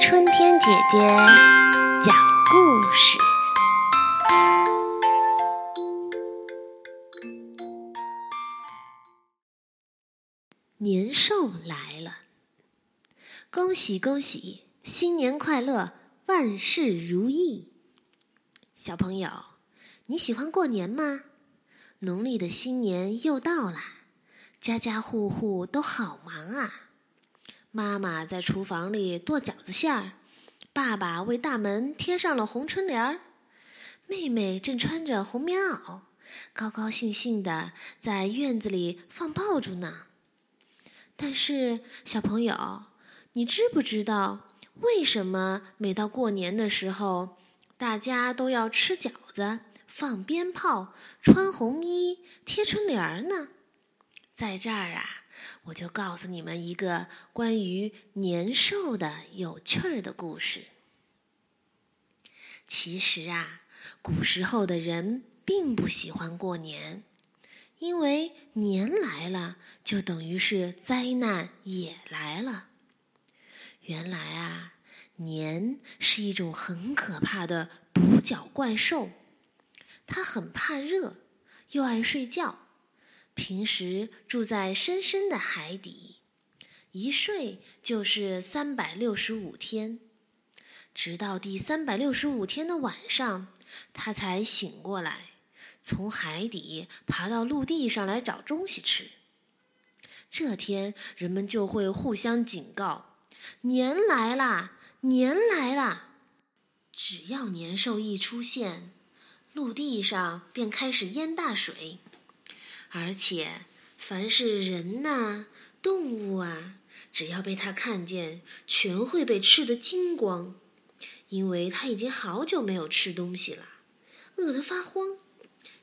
春天姐姐讲故事。年兽来了，恭喜恭喜，新年快乐，万事如意！小朋友，你喜欢过年吗？农历的新年又到了，家家户户都好忙啊。妈妈在厨房里剁饺子馅儿，爸爸为大门贴上了红春联儿，妹妹正穿着红棉袄，高高兴兴的在院子里放爆竹呢。但是，小朋友，你知不知道为什么每到过年的时候，大家都要吃饺子？放鞭炮、穿红衣、贴春联儿呢，在这儿啊，我就告诉你们一个关于年兽的有趣儿的故事。其实啊，古时候的人并不喜欢过年，因为年来了就等于是灾难也来了。原来啊，年是一种很可怕的独角怪兽。它很怕热，又爱睡觉，平时住在深深的海底，一睡就是三百六十五天，直到第三百六十五天的晚上，它才醒过来，从海底爬到陆地上来找东西吃。这天，人们就会互相警告：“年来啦，年来啦！”只要年兽一出现。陆地上便开始淹大水，而且凡是人呐、动物啊，只要被它看见，全会被吃得精光，因为它已经好久没有吃东西了，饿得发慌。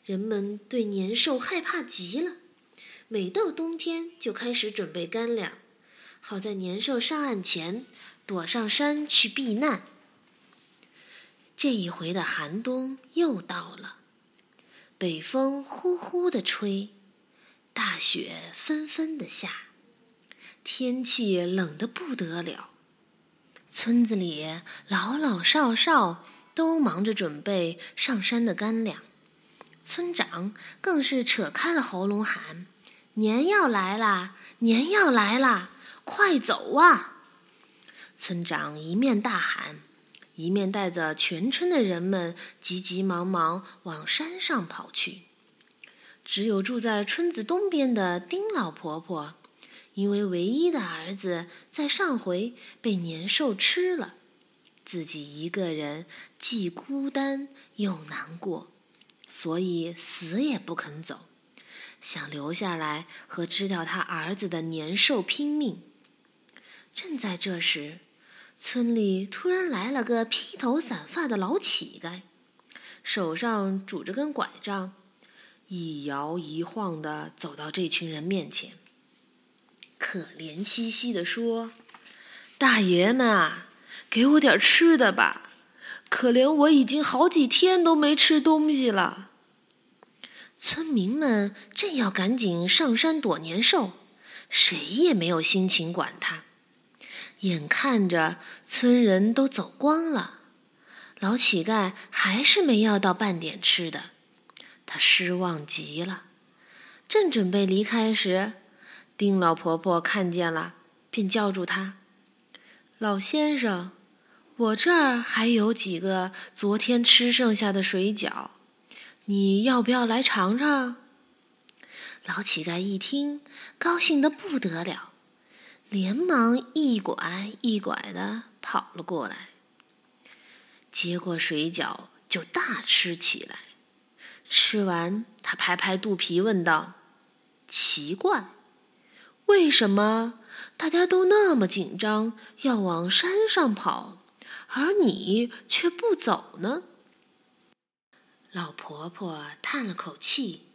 人们对年兽害怕极了，每到冬天就开始准备干粮，好在年兽上岸前躲上山去避难。这一回的寒冬又到了，北风呼呼的吹，大雪纷纷的下，天气冷得不得了。村子里老老少少都忙着准备上山的干粮，村长更是扯开了喉咙喊：“年要来啦，年要来啦，快走啊！”村长一面大喊。一面带着全村的人们急急忙忙往山上跑去。只有住在村子东边的丁老婆婆，因为唯一的儿子在上回被年兽吃了，自己一个人既孤单又难过，所以死也不肯走，想留下来和吃掉他儿子的年兽拼命。正在这时，村里突然来了个披头散发的老乞丐，手上拄着根拐杖，一摇一晃的走到这群人面前，可怜兮兮的说：“大爷们啊，给我点吃的吧！可怜我已经好几天都没吃东西了。”村民们正要赶紧上山躲年兽，谁也没有心情管他。眼看着村人都走光了，老乞丐还是没要到半点吃的，他失望极了。正准备离开时，丁老婆婆看见了，便叫住他：“老先生，我这儿还有几个昨天吃剩下的水饺，你要不要来尝尝？”老乞丐一听，高兴得不得了。连忙一拐一拐的跑了过来，接过水饺就大吃起来。吃完，他拍拍肚皮问道：“奇怪，为什么大家都那么紧张，要往山上跑，而你却不走呢？”老婆婆叹了口气，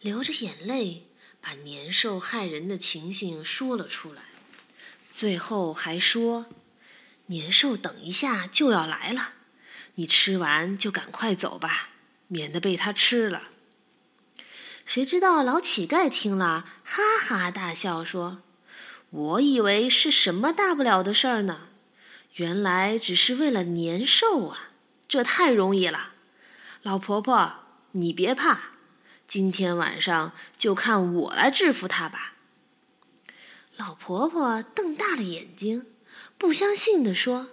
流着眼泪，把年兽害人的情形说了出来。最后还说：“年兽等一下就要来了，你吃完就赶快走吧，免得被它吃了。”谁知道老乞丐听了，哈哈大笑说：“我以为是什么大不了的事儿呢，原来只是为了年兽啊！这太容易了。老婆婆，你别怕，今天晚上就看我来制服他吧。老婆婆瞪大了眼睛，不相信地说：“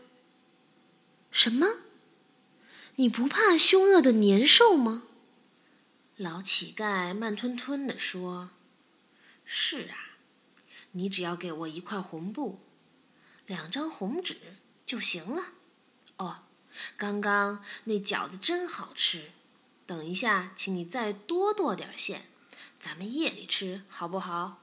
什么？你不怕凶恶的年兽吗？”老乞丐慢吞吞地说：“是啊。”你只要给我一块红布，两张红纸就行了。哦，刚刚那饺子真好吃，等一下，请你再多剁点馅，咱们夜里吃好不好？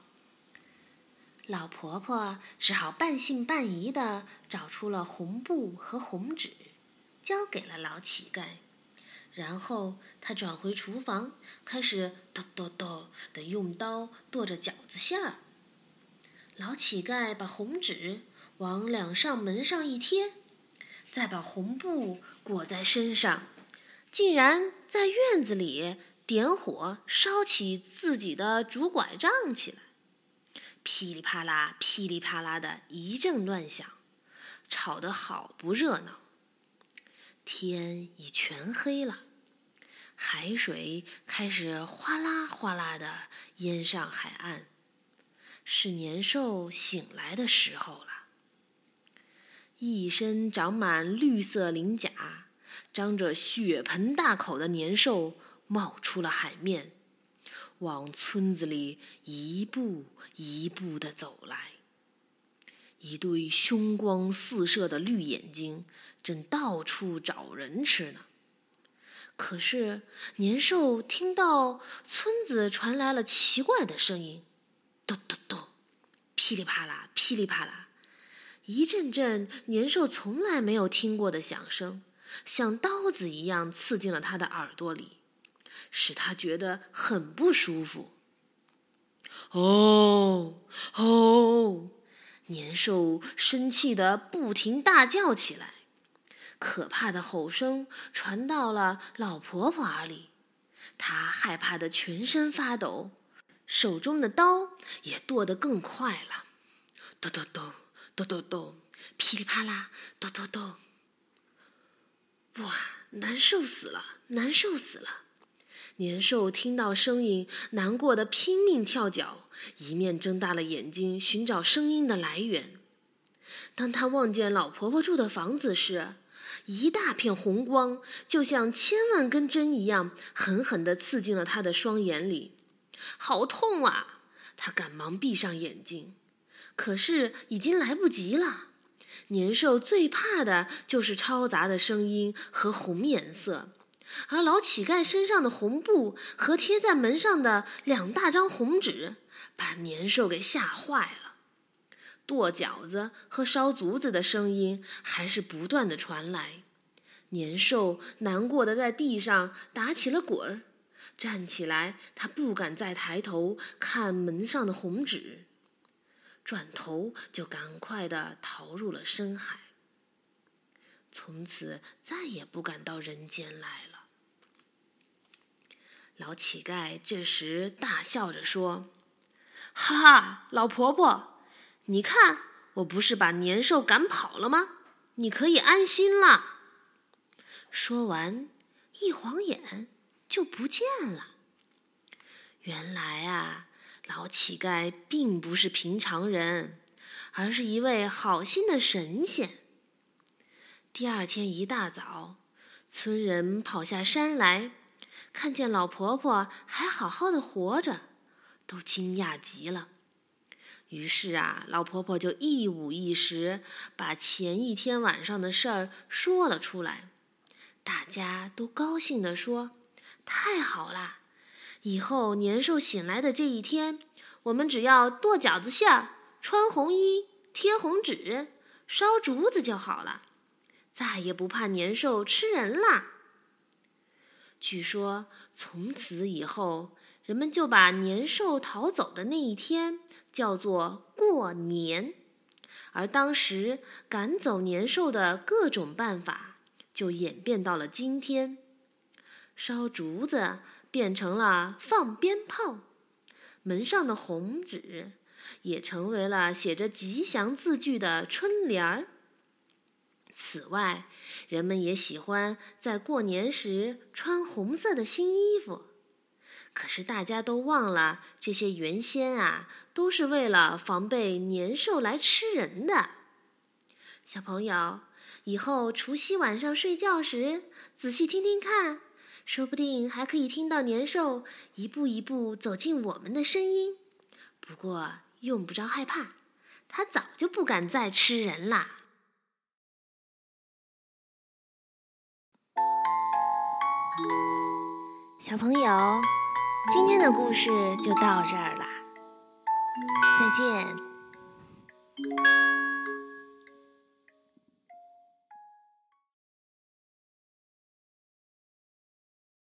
老婆婆只好半信半疑的找出了红布和红纸，交给了老乞丐，然后他转回厨房，开始剁剁剁的用刀剁着饺子馅儿。老乞丐把红纸往两扇门上一贴，再把红布裹在身上，竟然在院子里点火烧起自己的竹拐杖起来，噼里啪啦、噼里啪啦的一阵乱响，吵得好不热闹。天已全黑了，海水开始哗啦哗啦的淹上海岸。是年兽醒来的时候了。一身长满绿色鳞甲、张着血盆大口的年兽冒出了海面，往村子里一步一步的走来。一对凶光四射的绿眼睛正到处找人吃呢。可是年兽听到村子传来了奇怪的声音。咚咚咚，噼里啪啦，噼里啪啦，一阵阵年兽从来没有听过的响声，像刀子一样刺进了他的耳朵里，使他觉得很不舒服。哦哦，年兽生气的不停大叫起来，可怕的吼声传到了老婆婆耳里，她害怕的全身发抖。手中的刀也剁得更快了，咚咚咚咚咚咚，噼里啪啦，咚咚咚。哇，难受死了，难受死了！年兽听到声音，难过的拼命跳脚，一面睁大了眼睛寻找声音的来源。当他望见老婆婆住的房子时，一大片红光就像千万根针一样，狠狠地刺进了他的双眼里。好痛啊！他赶忙闭上眼睛，可是已经来不及了。年兽最怕的就是嘈杂的声音和红颜色，而老乞丐身上的红布和贴在门上的两大张红纸，把年兽给吓坏了。剁饺子和烧竹子的声音还是不断的传来，年兽难过的在地上打起了滚儿。站起来，他不敢再抬头看门上的红纸，转头就赶快的逃入了深海，从此再也不敢到人间来了。老乞丐这时大笑着说：“哈哈，老婆婆，你看，我不是把年兽赶跑了吗？你可以安心了。”说完，一晃眼。就不见了。原来啊，老乞丐并不是平常人，而是一位好心的神仙。第二天一大早，村人跑下山来，看见老婆婆还好好的活着，都惊讶极了。于是啊，老婆婆就一五一十把前一天晚上的事儿说了出来。大家都高兴地说。太好了！以后年兽醒来的这一天，我们只要剁饺子馅儿、穿红衣、贴红纸、烧竹子就好了，再也不怕年兽吃人啦。据说从此以后，人们就把年兽逃走的那一天叫做过年，而当时赶走年兽的各种办法，就演变到了今天。烧竹子变成了放鞭炮，门上的红纸也成为了写着吉祥字句的春联儿。此外，人们也喜欢在过年时穿红色的新衣服。可是大家都忘了，这些原先啊都是为了防备年兽来吃人的。小朋友，以后除夕晚上睡觉时，仔细听听看，说不定还可以听到年兽一步一步走进我们的声音。不过用不着害怕，它早就不敢再吃人啦。小朋友，今天的故事就到这儿啦，再见。